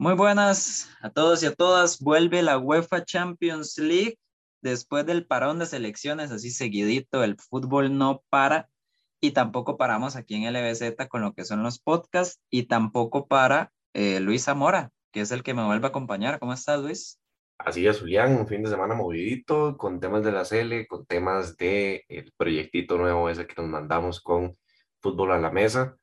Muy buenas a todos y a todas. Vuelve la UEFA Champions League después del parón de selecciones, así seguidito. El fútbol no para y tampoco paramos aquí en LBZ con lo que son los podcasts y tampoco para eh, Luis Zamora, que es el que me vuelve a acompañar. ¿Cómo estás, Luis? Así es, Julián, un fin de semana movidito con temas de la CL, con temas del el proyectito nuevo ese que nos mandamos con Fútbol a la Mesa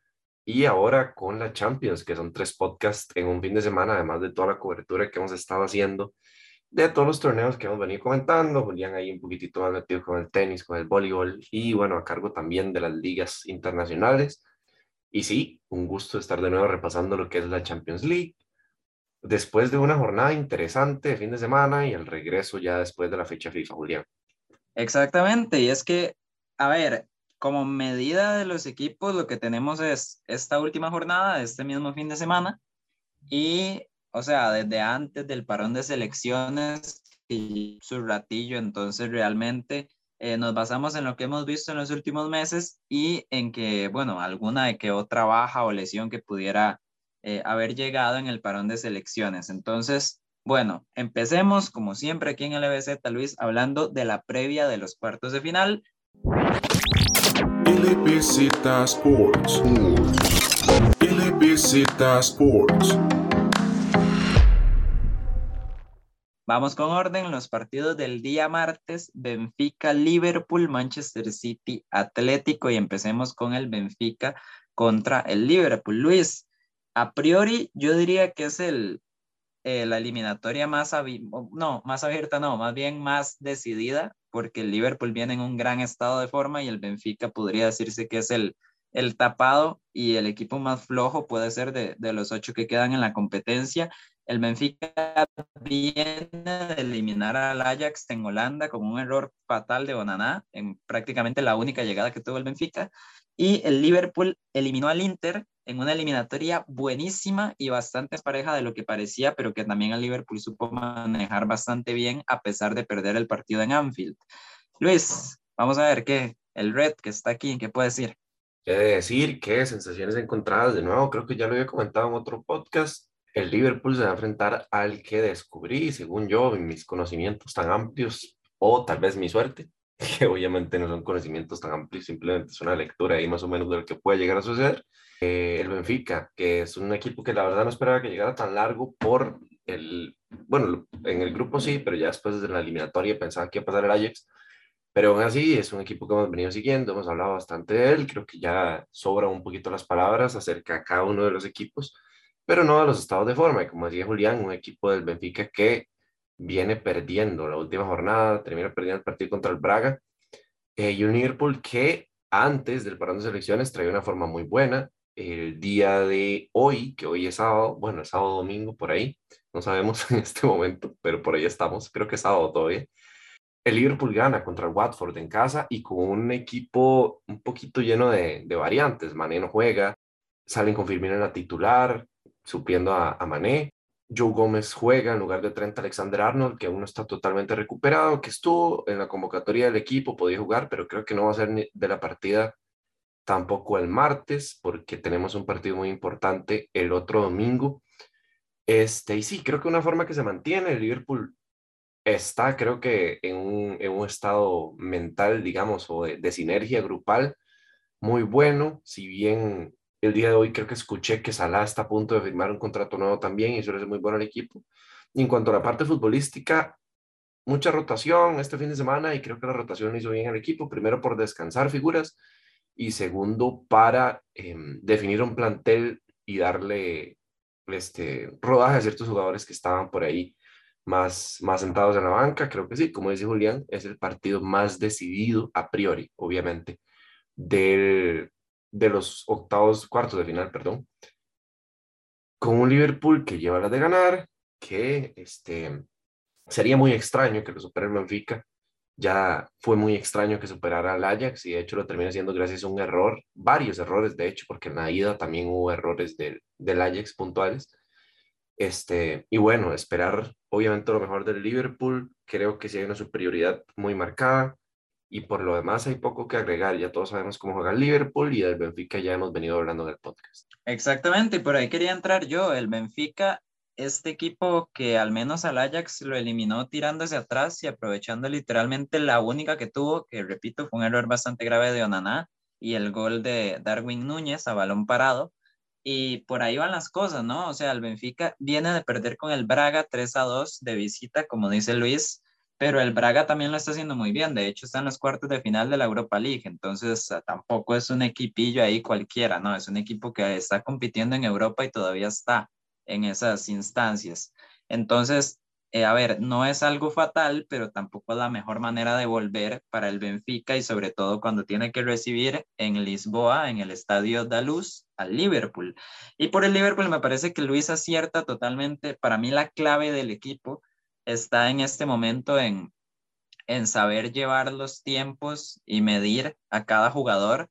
y ahora con la Champions, que son tres podcasts en un fin de semana, además de toda la cobertura que hemos estado haciendo de todos los torneos que hemos venido comentando. Julián ahí un poquitito más metido con el tenis, con el voleibol y bueno, a cargo también de las ligas internacionales. Y sí, un gusto estar de nuevo repasando lo que es la Champions League después de una jornada interesante de fin de semana y el regreso ya después de la fecha FIFA, Julián. Exactamente, y es que, a ver, como medida de los equipos, lo que tenemos es esta última jornada, este mismo fin de semana, y, o sea, desde antes del parón de selecciones y su ratillo, entonces realmente eh, nos basamos en lo que hemos visto en los últimos meses y en que, bueno, alguna de que otra baja o lesión que pudiera eh, haber llegado en el parón de selecciones. Entonces, bueno, empecemos como siempre aquí en LBZ, Luis, hablando de la previa de los cuartos de final. LBZ Sports. LBZ Sports. Vamos con orden, los partidos del día martes, Benfica, Liverpool, Manchester City, Atlético y empecemos con el Benfica contra el Liverpool. Luis, a priori yo diría que es el, eh, la eliminatoria más, no, más abierta, no, más bien más decidida, porque el Liverpool viene en un gran estado de forma y el Benfica podría decirse que es el, el tapado y el equipo más flojo puede ser de, de los ocho que quedan en la competencia. El Benfica viene de eliminar al Ajax en Holanda con un error fatal de Bonaná en prácticamente la única llegada que tuvo el Benfica. Y el Liverpool eliminó al Inter en una eliminatoria buenísima y bastante pareja de lo que parecía, pero que también el Liverpool supo manejar bastante bien a pesar de perder el partido en Anfield. Luis, vamos a ver qué, el Red que está aquí, ¿qué puede decir? He de decir que sensaciones encontradas, de nuevo, creo que ya lo había comentado en otro podcast, el Liverpool se va a enfrentar al que descubrí, según yo, mis conocimientos tan amplios, o tal vez mi suerte, que obviamente no son conocimientos tan amplios, simplemente es una lectura ahí más o menos de lo que puede llegar a suceder. Eh, el Benfica, que es un equipo que la verdad no esperaba que llegara tan largo por el, bueno, en el grupo sí, pero ya después de la eliminatoria pensaba que iba a pasar el Ajax, pero aún así es un equipo que hemos venido siguiendo, hemos hablado bastante de él, creo que ya sobran un poquito las palabras acerca de cada uno de los equipos, pero no de los estados de forma, y como decía Julián, un equipo del Benfica que viene perdiendo la última jornada, termina perdiendo el partido contra el Braga, eh, y un Liverpool que antes del parón de selecciones traía una forma muy buena, el día de hoy, que hoy es sábado, bueno, es sábado domingo por ahí, no sabemos en este momento, pero por ahí estamos, creo que es sábado todavía. El Liverpool gana contra el Watford en casa y con un equipo un poquito lleno de, de variantes. Mané no juega, salen con Firmino en la titular, supiendo a, a Mané. Joe Gómez juega en lugar de Trent Alexander Arnold, que aún no está totalmente recuperado, que estuvo en la convocatoria del equipo, podía jugar, pero creo que no va a ser de la partida tampoco el martes, porque tenemos un partido muy importante el otro domingo. Este, y sí, creo que una forma que se mantiene, el Liverpool está, creo que, en un, en un estado mental, digamos, o de, sinergia grupal muy bueno, si bien el día de hoy creo que escuché que Salah está a punto de firmar un contrato nuevo también y eso le hace muy bueno al equipo. Y en cuanto a la parte futbolística, mucha rotación este fin de semana y creo que la rotación hizo bien al equipo, primero por descansar figuras y segundo para em, definir un plantel y darle este, rodaje a ciertos jugadores que estaban por ahí más, más sentados en la banca. Creo que sí, como dice Julián, es el partido más decidido a priori, obviamente, del, de los octavos, cuartos de final, perdón, con un Liverpool que lleva la de ganar, que este, sería muy extraño que lo supere el Benfica, ya fue muy extraño que superara al Ajax y de hecho lo termina siendo gracias a un error, varios errores de hecho, porque en la ida también hubo errores del, del Ajax puntuales. Este, y bueno, esperar obviamente lo mejor del Liverpool, creo que sí hay una superioridad muy marcada y por lo demás hay poco que agregar, ya todos sabemos cómo juega el Liverpool y del Benfica ya hemos venido hablando del podcast. Exactamente, por ahí quería entrar yo, el Benfica este equipo que al menos al Ajax lo eliminó tirándose atrás y aprovechando literalmente la única que tuvo, que repito, fue un error bastante grave de Onaná y el gol de Darwin Núñez a balón parado. Y por ahí van las cosas, ¿no? O sea, el Benfica viene de perder con el Braga 3 a 2 de visita, como dice Luis, pero el Braga también lo está haciendo muy bien. De hecho, está en los cuartos de final de la Europa League, entonces ah, tampoco es un equipillo ahí cualquiera, ¿no? Es un equipo que está compitiendo en Europa y todavía está en esas instancias. Entonces, eh, a ver, no es algo fatal, pero tampoco es la mejor manera de volver para el Benfica y sobre todo cuando tiene que recibir en Lisboa, en el Estadio da Luz, al Liverpool. Y por el Liverpool me parece que Luis acierta totalmente. Para mí la clave del equipo está en este momento en, en saber llevar los tiempos y medir a cada jugador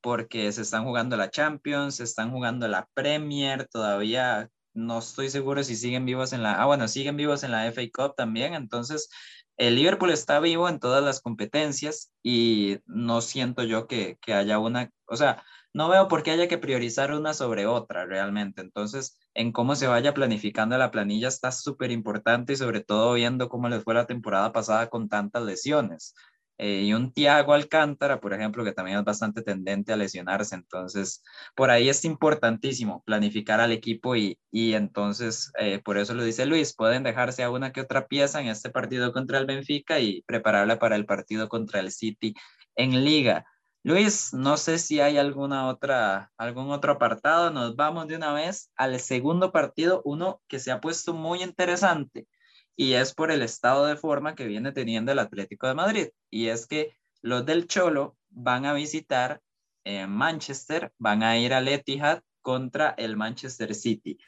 porque se están jugando la Champions, se están jugando la Premier, todavía no estoy seguro si siguen vivos en la, ah, bueno, siguen vivos en la FA Cup también, entonces el Liverpool está vivo en todas las competencias y no siento yo que, que haya una, o sea, no veo por qué haya que priorizar una sobre otra realmente, entonces en cómo se vaya planificando la planilla está súper importante y sobre todo viendo cómo les fue la temporada pasada con tantas lesiones. Eh, y un Tiago Alcántara, por ejemplo, que también es bastante tendente a lesionarse. Entonces, por ahí es importantísimo planificar al equipo y, y entonces, eh, por eso lo dice Luis, pueden dejarse a una que otra pieza en este partido contra el Benfica y prepararla para el partido contra el City en liga. Luis, no sé si hay alguna otra, algún otro apartado. Nos vamos de una vez al segundo partido, uno que se ha puesto muy interesante y es por el estado de forma que viene teniendo el Atlético de Madrid. Y es que los del Cholo van a visitar eh, Manchester, van a ir al Etihad contra el Manchester City.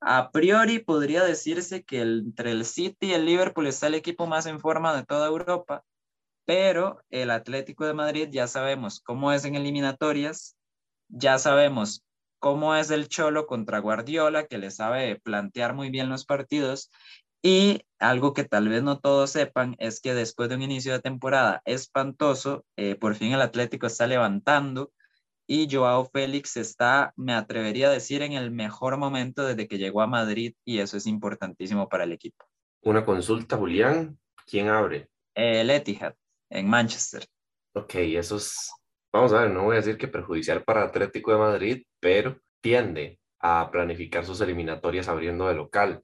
A priori podría decirse que entre el City y el Liverpool está el equipo más en forma de toda Europa, pero el Atlético de Madrid ya sabemos cómo es en eliminatorias, ya sabemos cómo es el Cholo contra Guardiola, que le sabe plantear muy bien los partidos. Y algo que tal vez no todos sepan es que después de un inicio de temporada espantoso, eh, por fin el Atlético está levantando y Joao Félix está, me atrevería a decir, en el mejor momento desde que llegó a Madrid y eso es importantísimo para el equipo. Una consulta, Julián. ¿Quién abre? El Etihad, en Manchester. Ok, eso es vamos a ver, no voy a decir que perjudicial para Atlético de Madrid, pero tiende a planificar sus eliminatorias abriendo de local,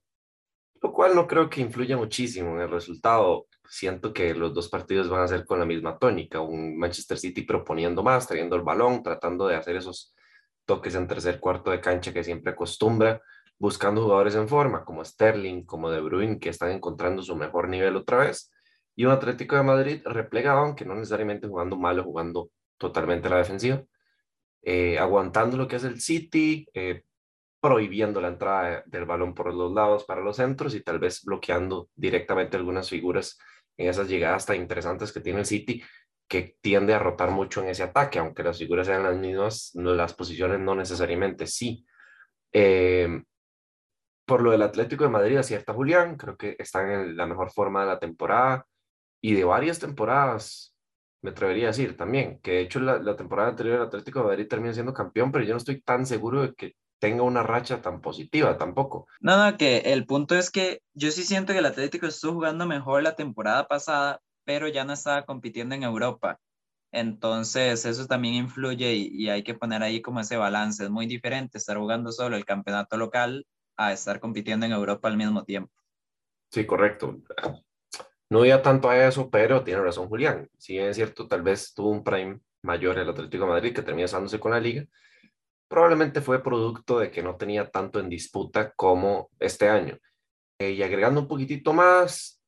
lo cual no creo que influya muchísimo en el resultado. Siento que los dos partidos van a ser con la misma tónica, un Manchester City proponiendo más, trayendo el balón, tratando de hacer esos toques en tercer cuarto de cancha que siempre acostumbra, buscando jugadores en forma como Sterling, como De Bruyne, que están encontrando su mejor nivel otra vez, y un Atlético de Madrid replegado, aunque no necesariamente jugando mal o jugando totalmente la defensiva, eh, aguantando lo que es el City, eh, prohibiendo la entrada del balón por los lados para los centros y tal vez bloqueando directamente algunas figuras en esas llegadas tan interesantes que tiene el City, que tiende a rotar mucho en ese ataque, aunque las figuras sean las mismas, las posiciones no necesariamente sí. Eh, por lo del Atlético de Madrid, acierta Julián, creo que están en la mejor forma de la temporada y de varias temporadas me atrevería a decir también, que de hecho la, temporada anterior el Atlético de Madrid terminó siendo campeón, pero yo no estoy tan seguro de que tenga una racha tan positiva tampoco. No, no, que el punto es que yo sí siento que el Atlético estuvo jugando mejor la temporada pasada, pero ya no estaba compitiendo en Europa. Entonces, eso también influye y, y, hay que poner ahí como ese balance. Es muy diferente estar jugando solo el campeonato local a estar compitiendo en Europa al mismo tiempo. Sí, correcto. No iba tanto a eso, pero tiene razón Julián. Si es cierto, tal vez tuvo un prime mayor el Atlético Madrid que termina usándose con la liga. Probablemente fue producto de que no tenía tanto en disputa como este año. Eh, y agregando un poquitito más,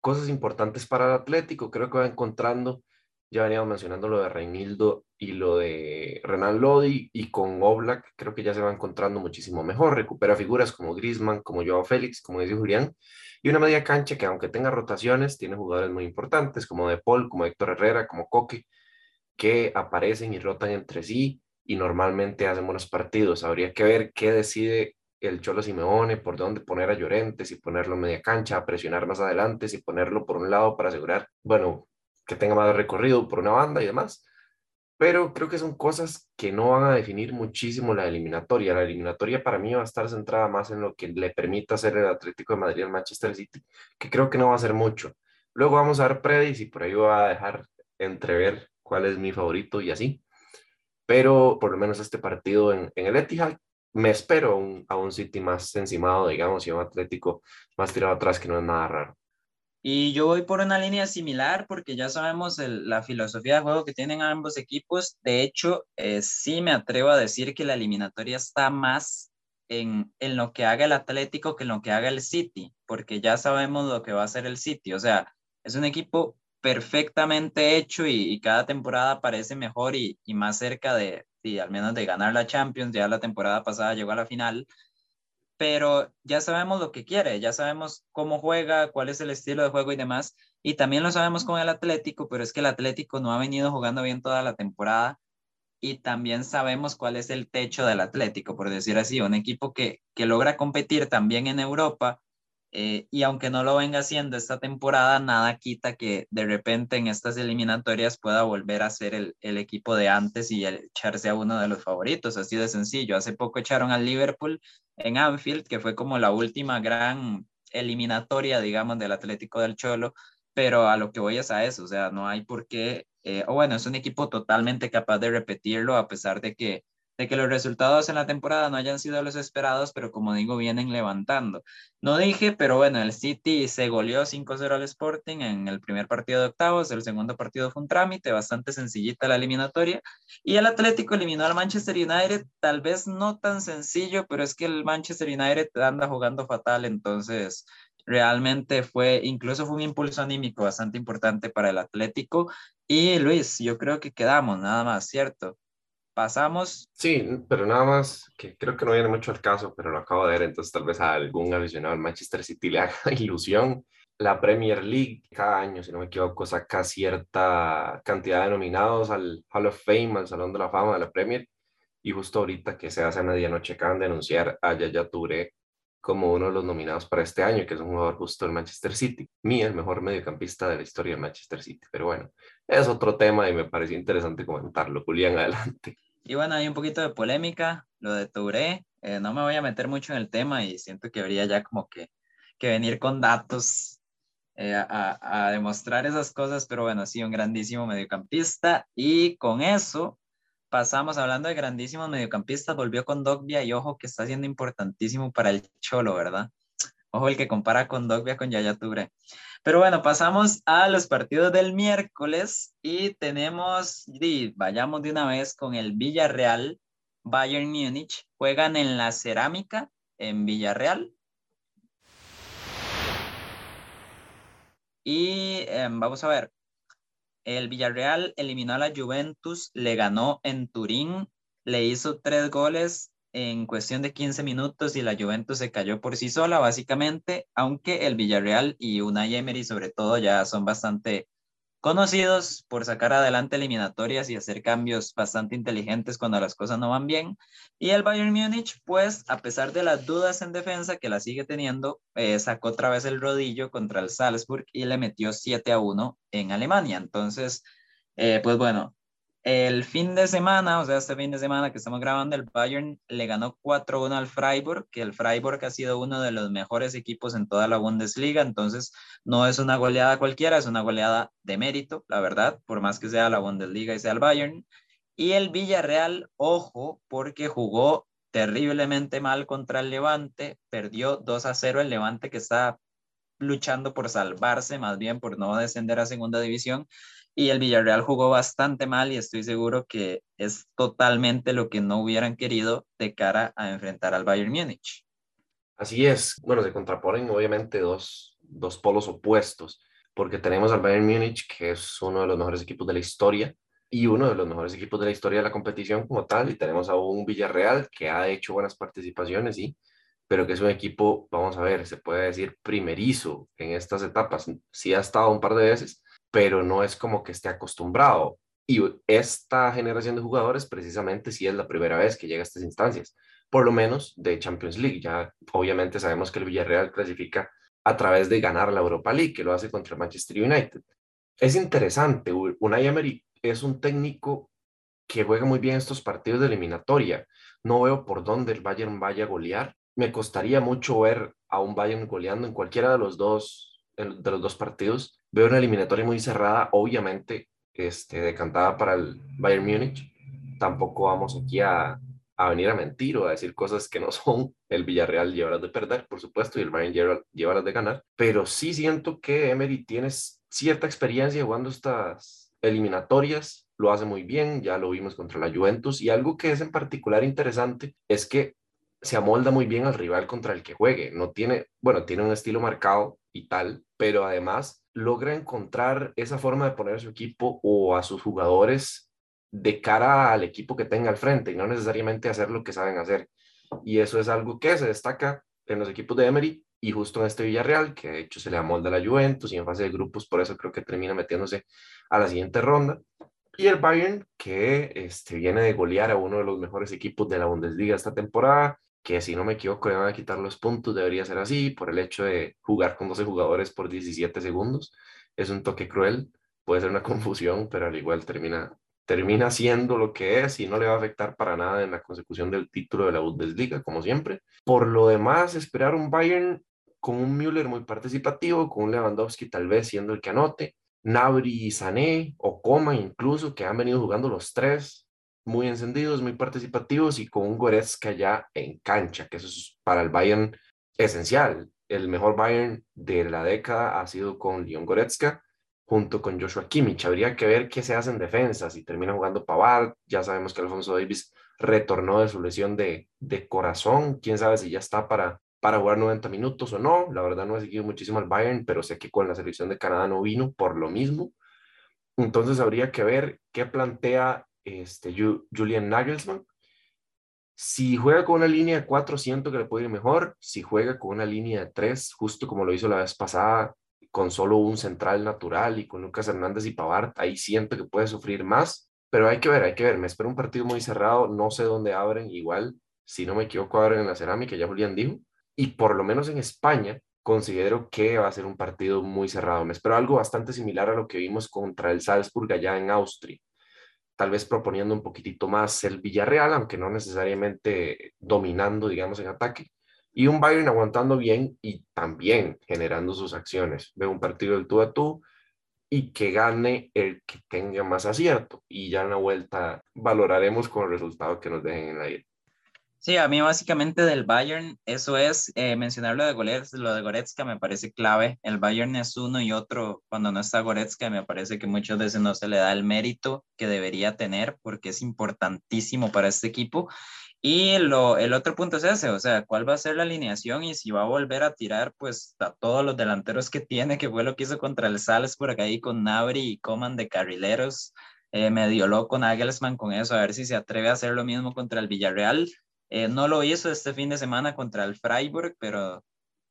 cosas importantes para el Atlético, creo que va encontrando, ya veníamos mencionando lo de Reinildo y lo de Renan Lodi, y con Oblak creo que ya se va encontrando muchísimo mejor, recupera figuras como Grisman, como Joao Félix, como dice Julián, y una media cancha que aunque tenga rotaciones, tiene jugadores muy importantes como De Paul, como Héctor Herrera, como Coque, que aparecen y rotan entre sí y normalmente hacen buenos partidos. Habría que ver qué decide el Cholo Simeone, por dónde poner a Llorente, si ponerlo en media cancha, a presionar más adelante, si ponerlo por un lado para asegurar, bueno, que tenga más recorrido por una banda y demás. Pero creo que son cosas que no van a definir muchísimo la eliminatoria. La eliminatoria para mí va a estar centrada más en lo que le permita hacer el Atlético de Madrid al Manchester City, que creo que no va a ser mucho. Luego vamos a ver predis y por ahí voy a dejar entrever cuál es mi favorito y así. Pero por lo menos este partido en, el Etihad me espero a un City más encimado, digamos, y un Atlético más tirado atrás, que no es nada raro. Y yo voy por una línea similar porque ya sabemos la filosofía de juego que tienen ambos equipos. De hecho, eh, sí me atrevo a decir que la eliminatoria está más en, en lo que haga el Atlético que en lo que haga el City, porque ya sabemos lo que va a hacer el City. O sea, es un equipo perfectamente hecho y, cada temporada parece mejor y, y más cerca de, y al menos de ganar la Champions. Ya la temporada pasada llegó a la final pero ya sabemos lo que quiere, ya sabemos cómo juega, cuál es el estilo de juego y demás. Y también lo sabemos con el Atlético, pero es que el Atlético no ha venido jugando bien toda la temporada. Y también sabemos cuál es el techo del Atlético, por decir así, un equipo que, que logra competir también en Europa, eh, y aunque no lo venga haciendo esta temporada, nada quita que de repente en estas eliminatorias pueda volver a ser el, el, equipo de antes y echarse a uno de los favoritos, así de sencillo. Hace poco echaron al Liverpool en Anfield, que fue como la última gran eliminatoria, digamos, del Atlético del Cholo, pero a lo que voy es a eso, o sea, no hay por qué, eh, o bueno, es un equipo totalmente capaz de repetirlo a pesar de que de que los resultados en la temporada no hayan sido los esperados, pero como digo, vienen levantando. No dije, pero bueno, el City se goleó 5-0 al Sporting en el primer partido de octavos, el segundo partido fue un trámite, bastante sencillita la eliminatoria, y el Atlético eliminó al Manchester United, tal vez no tan sencillo, pero es que el Manchester United anda jugando fatal, entonces realmente fue, incluso fue un impulso anímico bastante importante para el Atlético. Y Luis, yo creo que quedamos nada más, ¿cierto? Pasamos. Sí, pero nada más, que creo que no viene mucho al caso, pero lo acabo de ver, entonces tal vez a algún aficionado al Manchester City le haga ilusión. La Premier League cada año, si no me equivoco, saca cierta cantidad de nominados al Hall of Fame, al Salón de la Fama de la Premier, y justo ahorita que se hace a medianoche acaban de anunciar a Yaya Touré como uno de los nominados para este año, que es un jugador justo del Manchester City. Mi, el mejor mediocampista de la historia del Manchester City. Pero bueno, es otro tema y me pareció interesante comentarlo. Julián, adelante. Y bueno, hay un poquito de polémica, lo de Touré. Eh, no me voy a meter mucho en el tema y siento que habría ya como que, que venir con datos eh, a, a, demostrar esas cosas, pero bueno, sí, un grandísimo mediocampista. Y con eso pasamos hablando de grandísimos mediocampistas, volvió con Dogbia y ojo que está siendo importantísimo para el Cholo, ¿verdad? Ojo el que compara con Dogbia con Yaya Touré. Pero bueno, pasamos a los partidos del miércoles y tenemos, vayamos de una vez con el Villarreal, Bayern Múnich, juegan en la cerámica en Villarreal. Y em, vamos a ver, el Villarreal eliminó a la Juventus, le ganó en Turín, le hizo tres goles en cuestión de 15 minutos y la Juventus se cayó por sí sola, básicamente, aunque el Villarreal y Unai Emery sobre todo ya son bastante conocidos por sacar adelante eliminatorias y hacer cambios bastante inteligentes cuando las cosas no van bien. Y el Bayern Múnich, pues, a pesar de las dudas en defensa que la sigue teniendo, eh, sacó otra vez el rodillo contra el Salzburg y le metió 7 a 1 en Alemania. Entonces, eh, pues bueno, el fin de semana, o sea, este fin de semana que estamos grabando, el Bayern le ganó 4-1 al Freiburg, que el Freiburg ha sido uno de los mejores equipos en toda la Bundesliga, entonces no es una goleada cualquiera, es una goleada de mérito, la verdad, por más que sea la Bundesliga y sea el Bayern. Y el Villarreal, ojo, porque jugó terriblemente mal contra el Levante, perdió 2 a 0 el Levante que está luchando por salvarse, más bien por no descender a segunda división y el Villarreal jugó bastante mal y estoy seguro que es totalmente lo que no hubieran querido de cara a enfrentar al Bayern Múnich. Así es, bueno, se contraponen obviamente dos, dos polos opuestos, porque tenemos al Bayern Múnich, que es uno de los mejores equipos de la historia, y uno de los mejores equipos de la historia de la competición como tal, y tenemos a un Villarreal que ha hecho buenas participaciones, sí, pero que es un equipo, vamos a ver, se puede decir primerizo en estas etapas. Sí ha estado un par de veces, pero no es como que esté acostumbrado. Y esta generación de jugadores precisamente sí es la primera vez que llega a estas instancias, por lo menos de Champions League. Ya obviamente sabemos que el Villarreal clasifica a través de ganar la Europa League, que lo hace contra Manchester United. Es interesante, Unai Emery es un técnico que juega muy bien estos partidos de eliminatoria. No veo por dónde el Bayern vaya a golear. Me costaría mucho ver a un Bayern goleando en cualquiera de los dos, de los dos partidos. Veo una eliminatoria muy cerrada, obviamente este, decantada para el Bayern Múnich. Tampoco vamos aquí a, a venir a mentir o a decir cosas que no son. El Villarreal lleva las de perder, por supuesto, y el Bayern lleva, lleva las de ganar. Pero sí siento que Emery tiene cierta experiencia jugando estas eliminatorias, lo hace muy bien, ya lo vimos contra la Juventus, y algo que es en particular interesante es que se amolda muy bien al rival contra el que juegue. No tiene, bueno, tiene un estilo marcado y tal, pero además logra encontrar esa forma de poner a su equipo o a sus jugadores de cara al equipo que tenga al frente y no necesariamente hacer lo que saben hacer. Y eso es algo que se destaca en los equipos de Emery y justo en este Villarreal, que de hecho se le amolda a la Juventus y en fase de grupos, por eso creo que termina metiéndose a la siguiente ronda. Y el Bayern, que este, viene de golear a uno de los mejores equipos de la Bundesliga esta temporada, que si no me equivoco le van a quitar los puntos, debería ser así, por el hecho de jugar con 12 jugadores por 17 segundos. Es un toque cruel, puede ser una confusión, pero al igual termina termina siendo lo que es y no le va a afectar para nada en la consecución del título de la Bundesliga, como siempre. Por lo demás, esperar un Bayern con un Müller muy participativo, con un Lewandowski tal vez siendo el que anote, Nabri y Sané o Coma incluso, que han venido jugando los tres, muy encendidos, muy participativos y con un Goretzka ya en cancha, que eso es para el Bayern esencial. El mejor Bayern de la década ha sido con Leon Goretzka junto con Joshua Kimmich. Habría que ver qué se hace en defensa, si termina jugando Pavard, ya sabemos que Alfonso Davis retornó de su lesión de, de corazón, quién sabe si ya está para, para jugar 90 minutos o no, la verdad no he seguido muchísimo al Bayern, pero sé que con la selección de Canadá no vino por lo mismo, entonces habría que ver qué plantea este, Julian Nagelsmann. Si juega con una línea de 4, siento que le puede ir mejor. Si juega con una línea de 3, justo como lo hizo la vez pasada, con solo un central natural y con Lucas Hernández y Pavard, ahí siento que puede sufrir más, pero hay que ver, hay que ver, me espero un partido muy cerrado, no sé dónde abren, igual, si no me equivoco, abren en la cerámica, ya Julián dijo, y por lo menos en España considero que va a ser un partido muy cerrado, me espero algo bastante similar a lo que vimos contra el Salzburg allá en Austria, tal vez proponiendo un poquitito más el Villarreal, aunque no necesariamente dominando, digamos, en ataque, y un Bayern aguantando bien y también generando sus acciones. Veo un partido del tú a tú y que gane el que tenga más acierto. Y ya en la vuelta valoraremos con el resultado que nos dejen en la aire. Sí, a mí básicamente del Bayern, eso es eh, mencionar lo de Goretzka, lo de Goretzka me parece clave. El Bayern es uno y otro. Cuando no está Goretzka, me parece que muchas veces no se le da el mérito que debería tener porque es importantísimo para este equipo. Y lo, el otro punto es ese, o sea, cuál va a ser la alineación y si va a volver a tirar pues a todos los delanteros que tiene, que fue lo que hizo contra el acá ahí con Nabri y Coman de carrileros, eh, medio loco Nagelsmann con eso, a ver si se atreve a hacer lo mismo contra el Villarreal. Eh, no lo hizo este fin de semana contra el Freiburg, pero,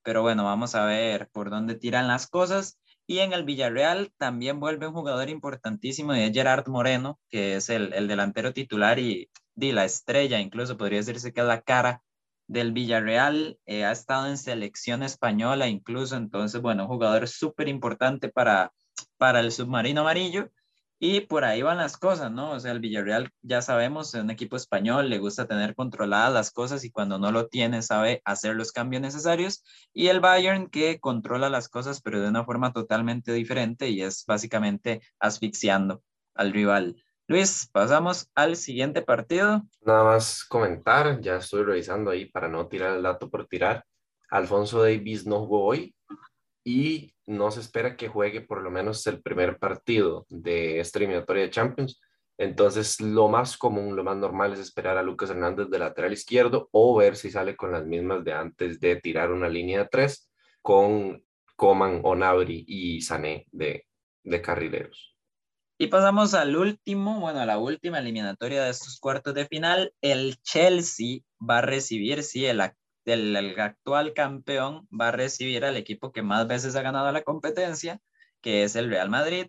pero bueno, vamos a ver por dónde tiran las cosas. Y en el Villarreal también vuelve un jugador importantísimo, y es Gerard Moreno, que es el, el delantero titular y di la estrella, incluso podría decirse que es la cara del Villarreal, eh, ha estado en selección española incluso, entonces, bueno, jugador súper importante para, para el submarino amarillo. Y por ahí van las cosas, ¿no? O sea, el Villarreal, ya sabemos, es un equipo español, le gusta tener controladas las cosas y cuando no lo tiene sabe hacer los cambios necesarios. Y el Bayern que controla las cosas, pero de una forma totalmente diferente y es básicamente asfixiando al rival. Luis, pasamos al siguiente partido. Nada más comentar, ya estoy revisando ahí para no tirar el dato por tirar. Alfonso Davis no jugó hoy y no se espera que juegue por lo menos el primer partido de esta eliminatoria de Champions. Entonces, lo más común, lo más normal es esperar a Lucas Hernández de lateral izquierdo o ver si sale con las mismas de antes de tirar una línea de tres con Coman, Onabri y Sané de, de carrileros. Y pasamos al último, bueno, a la última eliminatoria de estos cuartos de final. El Chelsea va a recibir, sí, el, el, actual campeón va a recibir al equipo que más veces ha ganado la competencia, que es el Real Madrid.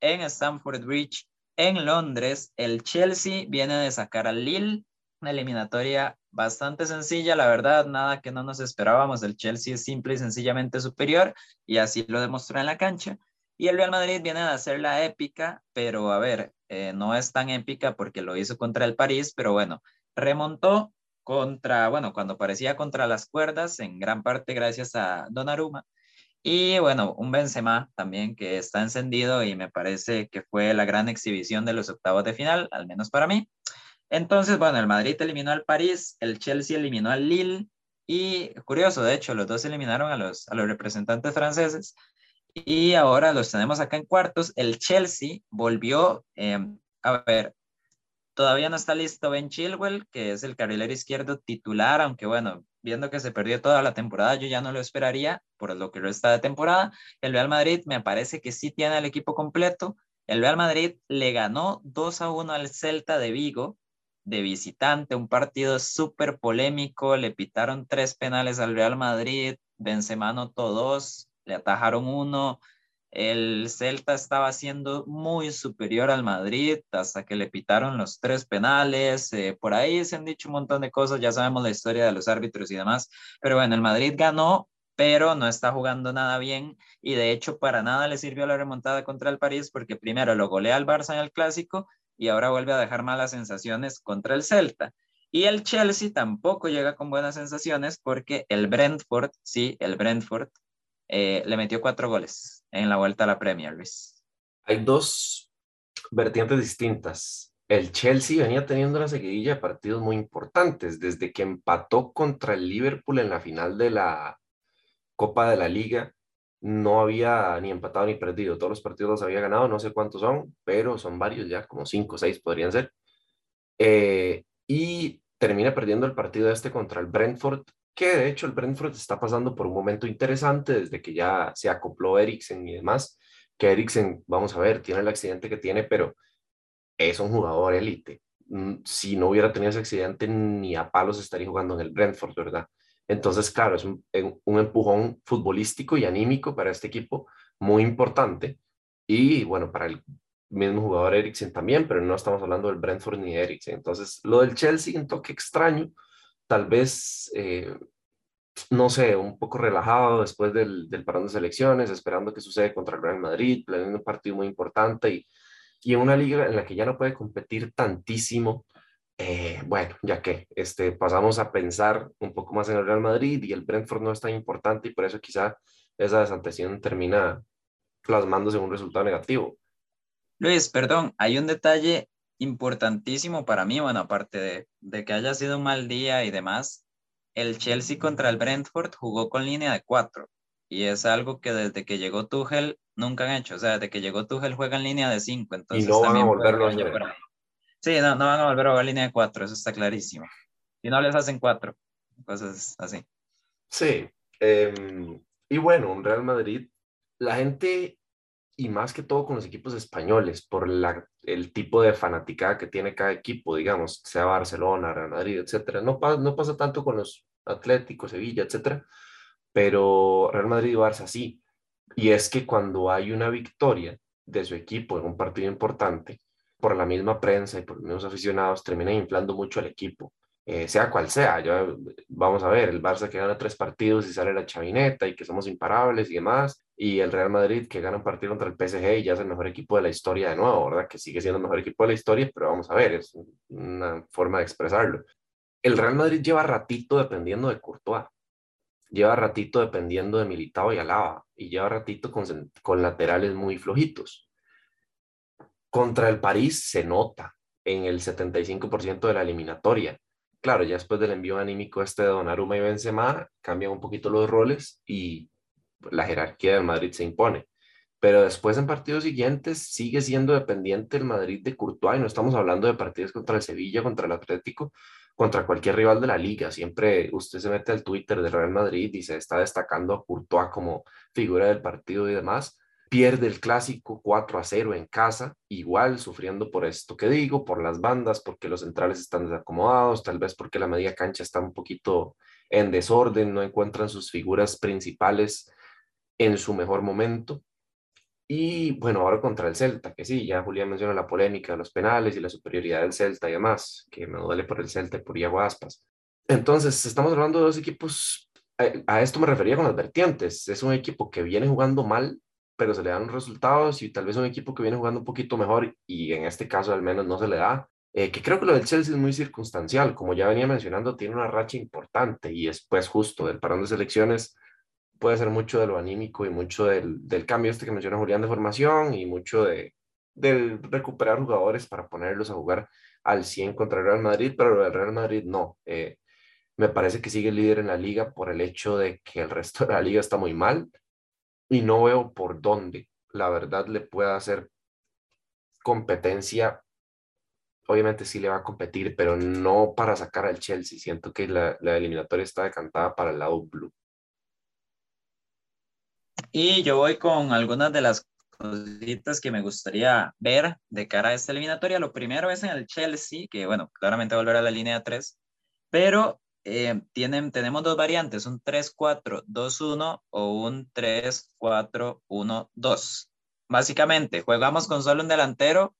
En Stamford Bridge, en Londres, el Chelsea viene de sacar al Lille, una eliminatoria bastante sencilla, la verdad, nada que no nos esperábamos. El Chelsea es simple y sencillamente superior y así lo demostró en la cancha. Y el Real Madrid viene a hacer la épica, pero a ver, eh, no es tan épica porque lo hizo contra el París, pero bueno, remontó contra, bueno, cuando parecía contra las cuerdas, en gran parte gracias a Donnarumma. Y bueno, un Benzema también que está encendido y me parece que fue la gran exhibición de los octavos de final, al menos para mí. Entonces, bueno, el Madrid eliminó al París, el Chelsea eliminó al Lille y curioso, de hecho, los dos eliminaron a los, a los representantes franceses y ahora los tenemos acá en cuartos. El Chelsea volvió, em, a ver, todavía no está listo Ben Chilwell, que es el carrilero izquierdo titular, aunque bueno, viendo que se perdió toda la temporada, yo ya no lo esperaría por lo que resta de temporada. El Real Madrid me parece que sí tiene el equipo completo. El Real Madrid le ganó 2 a 1 al Celta de Vigo de visitante, un partido súper polémico, le pitaron tres penales al Real Madrid, Benzema anotó dos, le atajaron uno, el Celta estaba siendo muy superior al Madrid hasta que le pitaron los tres penales, eh, por ahí se han dicho un montón de cosas, ya sabemos la historia de los árbitros y demás, pero bueno, el Madrid ganó, pero no está jugando nada bien y de hecho para nada le sirvió la remontada contra el París porque primero lo golea al Barça en el clásico y ahora vuelve a dejar malas sensaciones contra el Celta. Y el Chelsea tampoco llega con buenas sensaciones porque el Brentford, sí, el Brentford, eh, le metió cuatro goles en la vuelta a la Premier, Luis. Hay dos vertientes distintas. El Chelsea venía teniendo una seguidilla de partidos muy importantes desde que empató contra el Liverpool en la final de la Copa de la Liga no había ni empatado ni perdido. Todos los partidos los había ganado, no sé cuántos son, pero son varios ya, como cinco o seis podrían ser. Eh, y termina perdiendo el partido este contra el Brentford, que de hecho el Brentford está pasando por un momento interesante desde que ya se acopló Eriksen y demás, que Eriksen, vamos a ver, tiene el accidente que tiene, pero es un jugador élite. Mm, si no hubiera tenido ese accidente, ni a palos estaría jugando en el Brentford, ¿verdad? Entonces, claro, es un, empujón futbolístico y anímico para este equipo muy importante. Y bueno, para el mismo jugador Eriksen también, pero no estamos hablando del Brentford ni de Eriksen. Entonces, lo del Chelsea, un toque extraño, tal vez, eh, no sé, un poco relajado después del, del, parón de selecciones, esperando que sucede contra el Real Madrid, planeando un partido muy importante y, y en una liga en la que ya no puede competir tantísimo eh, bueno, ya que este, pasamos a pensar un poco más en el Real Madrid y el Brentford no es tan importante y por eso quizá esa desantación termina plasmándose en un resultado negativo. Luis, perdón, hay un detalle importantísimo para mí, bueno, aparte de, de que haya sido un mal día y demás, el Chelsea contra el Brentford jugó con línea de cuatro y es algo que desde que llegó Tuchel nunca han hecho, o sea, desde que llegó Tuchel juega en línea de cinco, entonces y no van a volverlo a. Sí, no, no van a volver a jugar línea de cuatro, eso está clarísimo. Y no les hacen cuatro, cosas así. Sí, em, y bueno, un Real Madrid, la gente, y más que todo con los equipos españoles, por la, el tipo de fanaticada que tiene cada equipo, digamos, sea Barcelona, Real Madrid, etcétera. No, no pasa tanto con los Atléticos, Sevilla, etcétera, pero Real Madrid y Barça sí. Y es que cuando hay una victoria de su equipo en un partido importante, por la misma prensa y por los mismos aficionados terminan inflando mucho al equipo, eh, sea cual sea. Yo, vamos a ver, el Barça que gana tres partidos y sale la chavineta y que somos imparables y demás, y el Real Madrid que gana un partido contra el PSG y ya es el mejor equipo de la historia de nuevo, ¿verdad? Que sigue siendo el mejor equipo de la historia, pero vamos a ver, es una forma de expresarlo. El Real Madrid lleva ratito dependiendo de Courtois, lleva ratito dependiendo de Militao y Alaba, y lleva ratito con, con laterales muy flojitos contra el París se nota en el 75% de la eliminatoria. Claro, ya después del envío anímico este de Donnarumma y Benzema, cambian un poquito los roles y la jerarquía del Madrid se impone. Pero después en partidos siguientes sigue siendo dependiente el Madrid de Courtois y no estamos hablando de partidos contra el Sevilla, contra el Atlético, contra cualquier rival de la liga. Siempre usted se mete al Twitter del Real Madrid y se está destacando a Courtois como figura del partido y demás pierde el clásico 4 a 0 en casa, igual sufriendo por esto que digo, por las bandas, porque los centrales están desacomodados, tal vez porque la media cancha está un poquito en desorden, no encuentran sus figuras principales en su mejor momento. Y bueno, ahora contra el Celta, que sí, ya Julián menciona la polémica de los penales y la superioridad del Celta y demás, que me duele por el Celta y por Iago Aspas. Entonces, estamos hablando de dos equipos, a, esto me refería con las vertientes, es un equipo que viene jugando mal pero se le dan resultados y tal vez un equipo que viene jugando un poquito mejor y en este caso al menos no se le da. Eh, que creo que lo del Chelsea es muy circunstancial, como ya venía mencionando, tiene una racha importante y después justo del parón de selecciones puede ser mucho de lo anímico y mucho del, del cambio este que menciona Julián de formación y mucho de del recuperar jugadores para ponerlos a jugar al 100 contra el Real Madrid, pero el Real Madrid no. Eh, me parece que sigue líder en la liga por el hecho de que el resto de la liga está muy mal y no veo por dónde la verdad le pueda hacer competencia. Obviamente sí le va a competir, pero no para sacar al Chelsea. Siento que la, la eliminatoria está decantada para el lado blue. Y yo voy con algunas de las cositas que me gustaría ver de cara a esta eliminatoria. Lo primero es en el Chelsea, que bueno, claramente volver a la línea 3, pero eh, tienen, tenemos dos variantes, un 3-4-2-1 o un 3-4-1-2. Básicamente, jugamos con solo un delantero,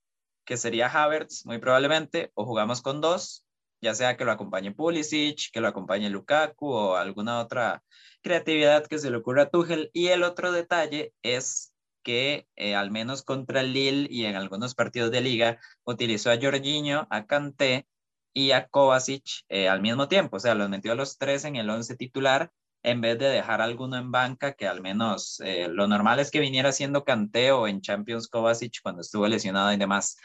que sería Havertz, muy probablemente, o jugamos con dos, ya sea que lo acompañe Pulisic, que lo acompañe Lukaku o alguna otra creatividad que se le ocurra a Tuchel. Y el otro detalle es que eh, al menos contra Lille y en algunos partidos de liga utilizó a Jorginho, a Kanté y a Kovacic eh, al mismo tiempo, o sea, los metió a los tres en el once titular en vez de dejar alguno en banca, que al menos eh, lo normal es que viniera siendo canteo en Champions Kovacic cuando estuvo lesionado y demás.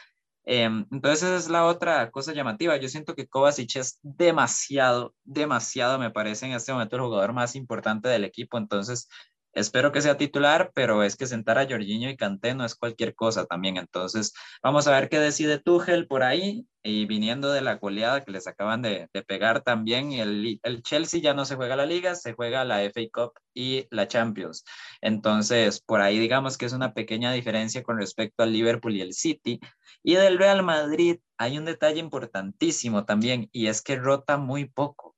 Em, entonces esa es la otra cosa llamativa. Yo siento que Kovacic es demasiado, demasiado, me parece en este momento el jugador más importante del equipo. Entonces Espero que sea titular, pero es que sentar a Jorginho y Kanté no es cualquier cosa también. Entonces, vamos a ver qué decide Tuchel por ahí. Y viniendo de la goleada que les acaban de, pegar también, el, el, Chelsea ya no se juega la liga, se juega la FA Cup y la Champions. Entonces, por ahí digamos que es una pequeña diferencia con respecto al Liverpool y el City. Y del Real Madrid hay un detalle importantísimo también, y es que rota muy poco.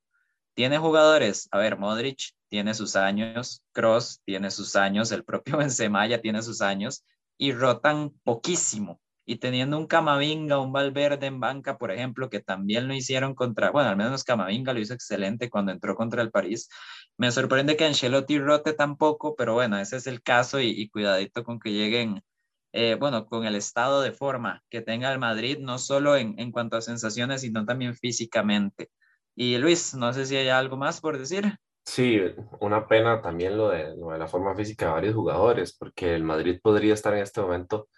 Tiene jugadores, a ver, Modric tiene sus años, Cross tiene sus años, el propio Benzema ya tiene sus años y rotan poquísimo. Y teniendo un Camavinga, un Valverde en banca, por ejemplo, que también lo hicieron contra, bueno, al menos Camavinga lo hizo excelente cuando entró contra el París. Me sorprende que Ancelotti rote tampoco, pero bueno, ese es el caso y, cuidadito con que lleguen, eh, bueno, con el estado de forma que tenga el Madrid, no solo en, en cuanto a sensaciones, sino también físicamente. Y Luis, no sé si hay algo más por decir. Sí, una pena también lo de, la forma física de varios jugadores, porque el Madrid podría estar en este momento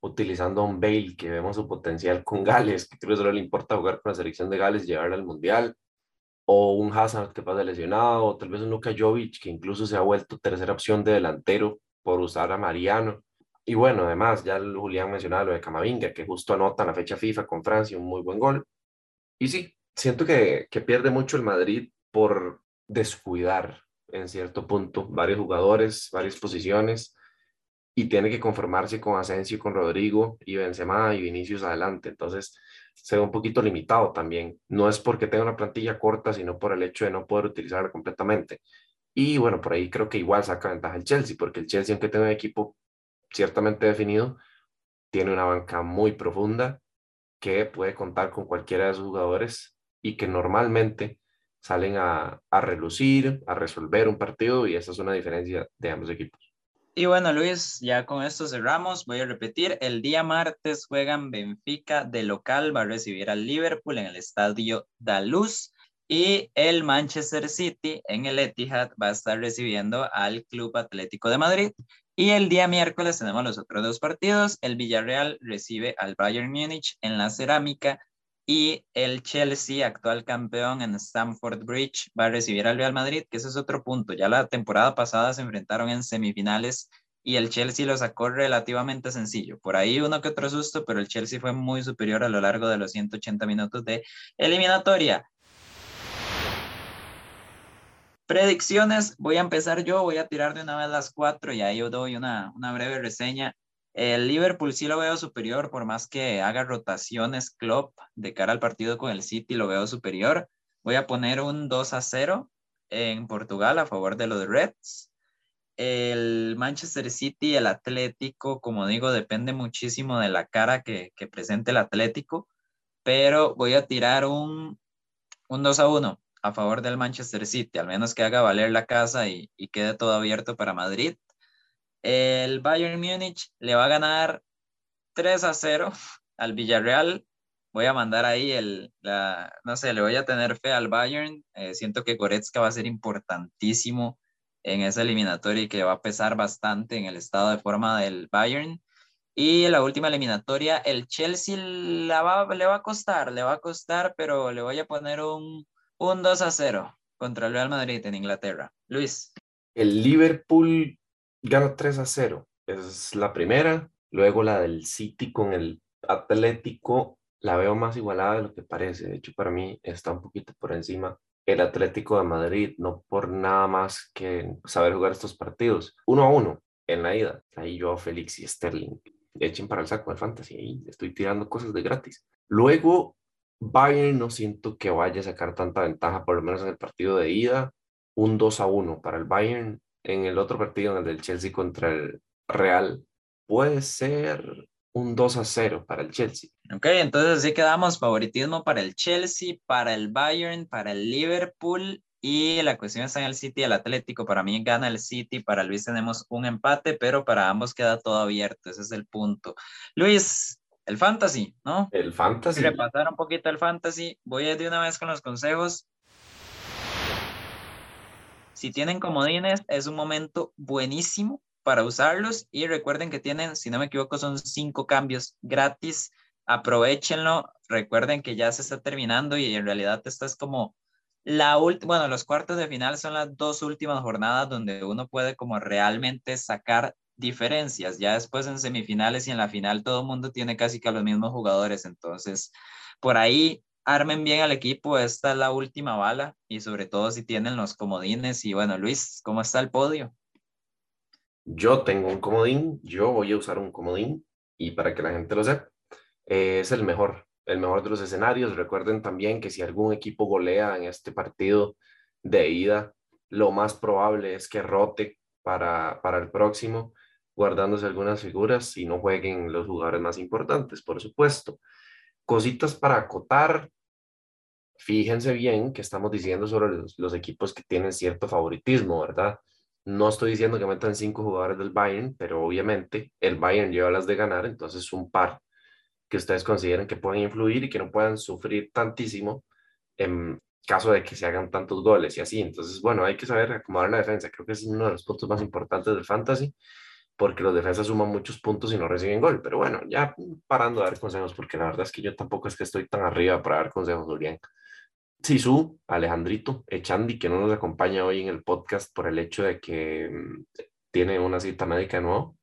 utilizando a un Bale que vemos su potencial con Gales, que creo que solo le importa jugar con la selección de Gales llevarla al Mundial, o un Hazard que pasa lesionado, o tal vez un Luka Jovic que incluso se ha vuelto tercera opción de delantero por usar a Mariano. Y bueno, además, ya Julián mencionaba lo de Camavinga, que justo anota en la fecha FIFA con Francia un muy buen gol. Y sí, siento que, que pierde mucho el Madrid por descuidar en cierto punto varios jugadores, varias posiciones y tiene que conformarse con Asensio, con Rodrigo y Benzema y Vinicius adelante. Entonces se ve un poquito limitado también. No es porque tenga una plantilla corta, sino por el hecho de no poder utilizarla completamente. Y bueno, por ahí creo que igual saca ventaja el Chelsea, porque el Chelsea, aunque tenga un equipo ciertamente definido, tiene una banca muy profunda que puede contar con cualquiera de sus jugadores y que normalmente salen a, relucir, a resolver un partido y esa es una diferencia de ambos equipos. Y bueno, Luis, ya con esto cerramos. Voy a repetir, el día martes juegan Benfica de local, va a recibir al Liverpool en el estadio Daluz y el Manchester City en el Etihad va a estar recibiendo al Club Atlético de Madrid. Y el día miércoles tenemos los otros dos partidos. El Villarreal recibe al Bayern Múnich en la Cerámica y el Chelsea, actual campeón en Stamford Bridge, va a recibir al Real Madrid, que ese es otro punto. Ya la temporada pasada se enfrentaron en semifinales y el Chelsea lo sacó relativamente sencillo. Por ahí uno que otro susto, pero el Chelsea fue muy superior a lo largo de los 180 minutos de eliminatoria. Predicciones, voy a empezar yo, voy a tirar de una vez las cuatro y ahí yo doy una, una breve reseña. El Liverpool sí lo veo superior, por más que haga rotaciones Klopp de cara al partido con el City, lo veo superior. Voy a poner un 2 a 0 en Portugal a favor de los Reds. El Manchester City, el Atlético, como digo, depende muchísimo de la cara que, presente el Atlético, pero voy a tirar un, un 2 a 1 a favor del Manchester City, al menos que haga valer la casa y, y quede todo abierto para Madrid. El Bayern Múnich le va a ganar 3 a 0 al Villarreal. Voy a mandar ahí el, no sé, le voy a tener fe al Bayern. Eh, siento que Goretzka va a ser importantísimo en esa eliminatoria y que va a pesar bastante en el estado de forma del Bayern. Y la última eliminatoria, el Chelsea le va a costar, le va a costar, pero le voy a poner un, un 2 a 0 contra el Real Madrid en Inglaterra. Luis. El Liverpool gana 3 a 0. Es la primera. Luego la del City con el Atlético. La veo más igualada de lo que parece. De hecho, para mí está un poquito por encima el Atlético de Madrid, no por nada más que saber jugar estos partidos. Uno a uno en la ida. Ahí yo, Félix y Sterling echen para el saco de fantasy. Estoy tirando cosas de gratis. Luego, Bayern no siento que vaya a sacar tanta ventaja, por lo menos en el partido de ida. Un 2 a 1 para el Bayern. En el otro partido, en el del Chelsea contra el Real, puede ser un 2 a 0 para el Chelsea. Ok, entonces así quedamos favoritismo para el Chelsea, para el Bayern, para el Liverpool y la cuestión está en el City y el Atlético. Para mí gana el City, para Luis tenemos un empate, pero para ambos queda todo abierto. Ese es el punto. Luis, el fantasy, ¿no? El fantasy. Repasar un poquito el fantasy. Voy de una vez con los consejos. Si tienen comodines, es un momento buenísimo para usarlos y recuerden que tienen, si no me equivoco, son cinco cambios gratis. Aprovechenlo. Recuerden que ya se está terminando y en realidad esto es como la bueno, los cuartos de final son las dos últimas jornadas donde uno puede como realmente sacar diferencias. Ya después en semifinales y en la final todo mundo tiene casi que a los mismos jugadores. Entonces, por ahí armen bien al equipo. Esta es la última bala y sobre todo si tienen los comodines. Y bueno, Luis, ¿cómo está el podio? Yo tengo un comodín, yo voy a usar un comodín y para que la gente lo sepa, es el mejor el mejor de los escenarios. Recuerden también que si algún equipo golea en este partido de ida, lo más probable es que rote para, para el próximo, guardándose algunas figuras y no jueguen los jugadores más importantes, por supuesto. Cositas para acotar. Fíjense bien que estamos diciendo sobre los, los equipos que tienen cierto favoritismo, ¿verdad? No estoy diciendo que metan cinco jugadores del Bayern, pero obviamente el Bayern lleva las de ganar, entonces un par que ustedes consideren que pueden influir y que no puedan sufrir tantísimo en caso de que se hagan tantos goles y así. Entonces, bueno, hay que saber acomodar la defensa. Creo que es uno de los puntos más importantes del fantasy, porque los defensas suman muchos puntos y no reciben gol. Pero bueno, ya parando de dar consejos, porque la verdad es que yo tampoco es que estoy tan arriba para dar consejos, Julián. Sisu, Alejandrito, Echandi, que no nos acompaña hoy en el podcast por el hecho de que mm, tiene una cita médica de nuevo.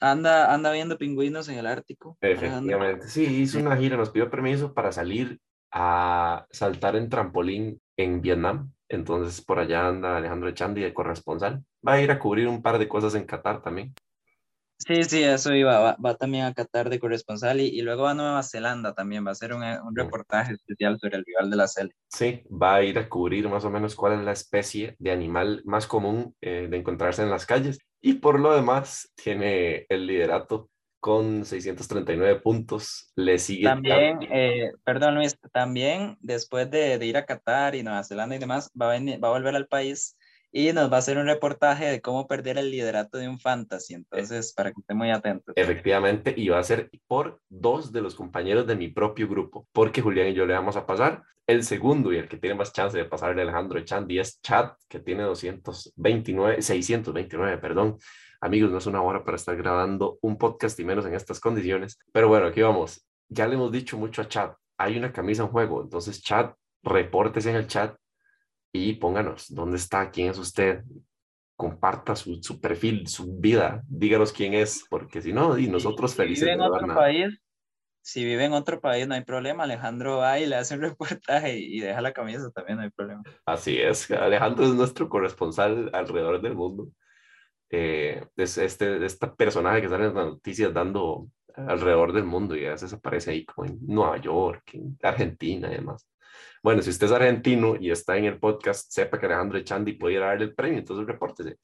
Anda, anda viendo pingüinos en el Ártico. Efectivamente, sí, hizo una gira, nos pidió permiso para salir a saltar en trampolín en Vietnam. Entonces por allá anda Alejandro Echandi de corresponsal. Va a ir a cubrir un par de cosas en Qatar también. Sí, sí, eso iba. Va, también a Qatar de corresponsal y, luego va a Nueva Zelanda también. Va a hacer un, un reportaje especial sobre el rival de la Cele. Sí, va a ir a cubrir más o menos cuál es la especie de animal más común eh, de encontrarse en las calles. Y por lo demás, tiene el liderato con 639 puntos. Le sigue. También, eh, perdón Luis, también después de, de, ir a Qatar y Nueva Zelanda y demás, va a, venir, va a volver al país y nos va a hacer un reportaje de cómo perder el liderato de un fantasy. Entonces, para que estén muy atentos. Efectivamente, y va a ser por dos de los compañeros de mi propio grupo, porque Julián y yo le vamos a pasar. El segundo y el que tiene más chance de pasarle Alejandro Echandi es Chad, que tiene 229, 629, perdón. Amigos, no es una hora para estar grabando un podcast y menos en estas condiciones. Pero bueno, aquí vamos. Ya le hemos dicho mucho a Chad. Hay una camisa en juego. Entonces, Chad, reportes en el chat y pónganos dónde está, quién es usted, comparta su, su perfil, su vida, díganos quién es, porque si no, y nosotros si felices. Vive en otro país, si vive en otro país, no hay problema. Alejandro va y le hace un reportaje y, deja la camisa, también no hay problema. Así es, Alejandro es nuestro corresponsal alrededor del mundo. Eh, es este, este personaje que sale en las noticias dando alrededor del mundo y a veces aparece ahí como en Nueva York, en Argentina y demás. Bueno, si usted es argentino y está en el podcast, sepa que Alejandro Echandi puede darle el premio, entonces repórtese.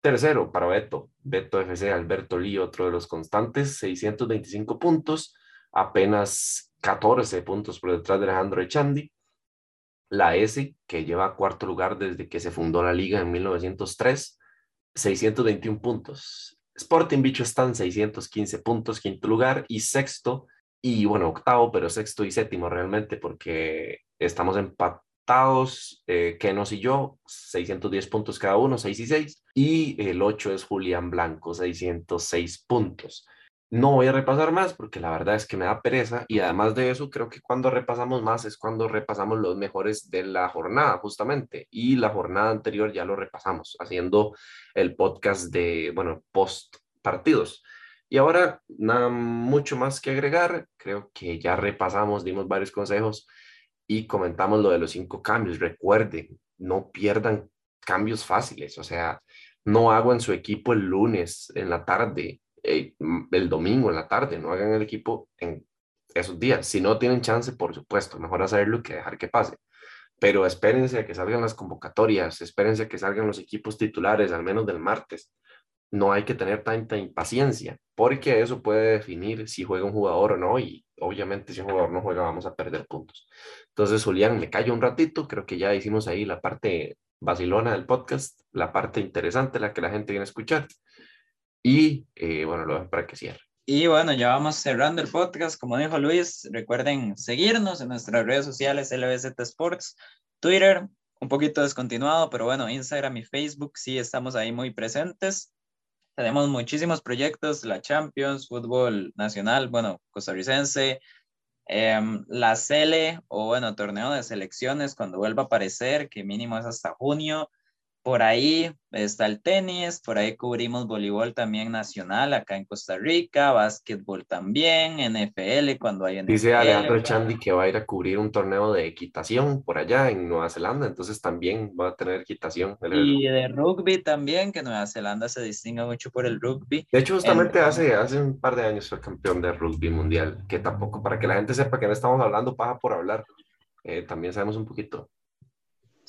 Tercero, para Beto, Beto FC, Alberto Lee, otro de los constantes, 625 puntos, apenas 14 puntos por detrás de Alejandro Echandi. La S, que lleva cuarto lugar desde que se fundó la liga en 1903, 621 puntos. Sporting Bicho está en 615 puntos, quinto lugar, y sexto, y bueno, octavo, pero sexto y séptimo realmente, porque estamos empatados, eh, Kenos y yo, 610 puntos cada uno, 6 y 6, y el 8 es Julián Blanco, 606 puntos. No voy a repasar más porque la verdad es que me da pereza y además de eso creo que cuando repasamos más es cuando repasamos los mejores de la jornada justamente y la jornada anterior ya lo repasamos haciendo el podcast de, bueno, post partidos. Y ahora nada mucho más que agregar, creo que ya repasamos, dimos varios consejos y comentamos lo de los cinco cambios. Recuerden, no pierdan cambios fáciles, o sea, no hago en su equipo el lunes en la tarde eh, el domingo en la tarde, no hagan el equipo en esos días. Si no tienen chance, por supuesto, mejor hacerlo que dejar que pase. Pero espérense a que salgan las convocatorias, espérense a que salgan los equipos titulares, al menos del martes. No hay que tener tanta impaciencia, porque eso puede definir si juega un jugador o no, obviamente si un jugador no juega vamos a perder puntos. Entonces, Julián, me callo un ratito, creo que ya hicimos ahí la parte vacilona del podcast, la parte interesante, la que la gente viene a escuchar. Y eh, bueno, lo dejo para que cierre. Y bueno, ya vamos cerrando el podcast. Como dijo Luis, recuerden seguirnos en nuestras redes sociales LBZ Sports, Twitter, un poquito descontinuado, pero bueno, Instagram y Facebook sí estamos ahí muy presentes. Tenemos muchísimos proyectos, la Champions, fútbol nacional, bueno, costarricense, em, la CL o bueno, torneo de selecciones cuando vuelva a aparecer, que mínimo es hasta junio. Por ahí está el tenis, por ahí cubrimos voleibol también nacional acá en Costa Rica, básquetbol también, NFL cuando hay NFL. Dice Alejandro Chandy que va a ir a cubrir un torneo de equitación por allá en Nueva Zelanda, entonces también va a tener equitación. Y de rugby también, que Nueva Zelanda se distingue mucho por el rugby. De hecho, justamente hace, hace un par de años fue campeón de rugby mundial, que tampoco, para que la gente sepa que no estamos hablando paja por hablar, eh, también sabemos un poquito.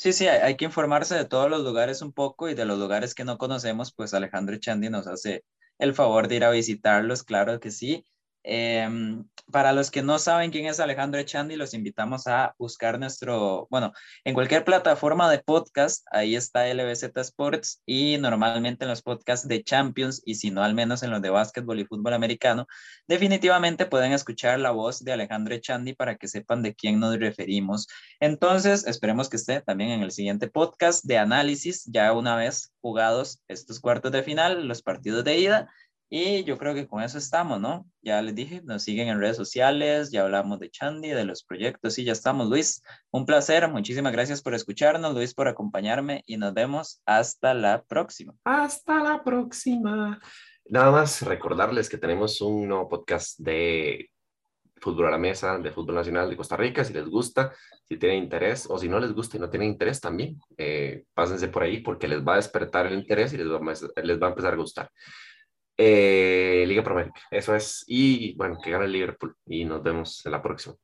Sí, sí, hay, que informarse de todos los lugares un poco y de los lugares que no conocemos, pues Alejandro Chandi nos hace el favor de ir a visitarlos, claro que sí. Em, para los que no saben quién es Alejandro Echandi, los invitamos a buscar nuestro, bueno, en cualquier plataforma de podcast, ahí está LBZ Sports y normalmente en los podcasts de Champions y si no al menos en los de básquetbol y fútbol americano, definitivamente pueden escuchar la voz de Alejandro Echandi para que sepan de quién nos referimos. Entonces, esperemos que esté también en el siguiente podcast de análisis, ya una vez jugados estos cuartos de final, los partidos de ida y yo creo que con eso estamos, ¿no? Ya les dije, nos siguen en redes sociales, ya hablamos de Chandy, de los proyectos y ya estamos. Luis, un placer, muchísimas gracias por escucharnos, Luis, por acompañarme y nos vemos hasta la próxima. Hasta la próxima. Nada más recordarles que tenemos un nuevo podcast de fútbol a la mesa, de fútbol nacional de Costa Rica, si les gusta, si tienen interés o si no les gusta y no tienen interés también, eh, pásense por ahí porque les va a despertar el interés y les va les va a empezar a gustar. Eh, Liga Pro Eso es. Y bueno, que gane el Liverpool. Y nos vemos en la próxima.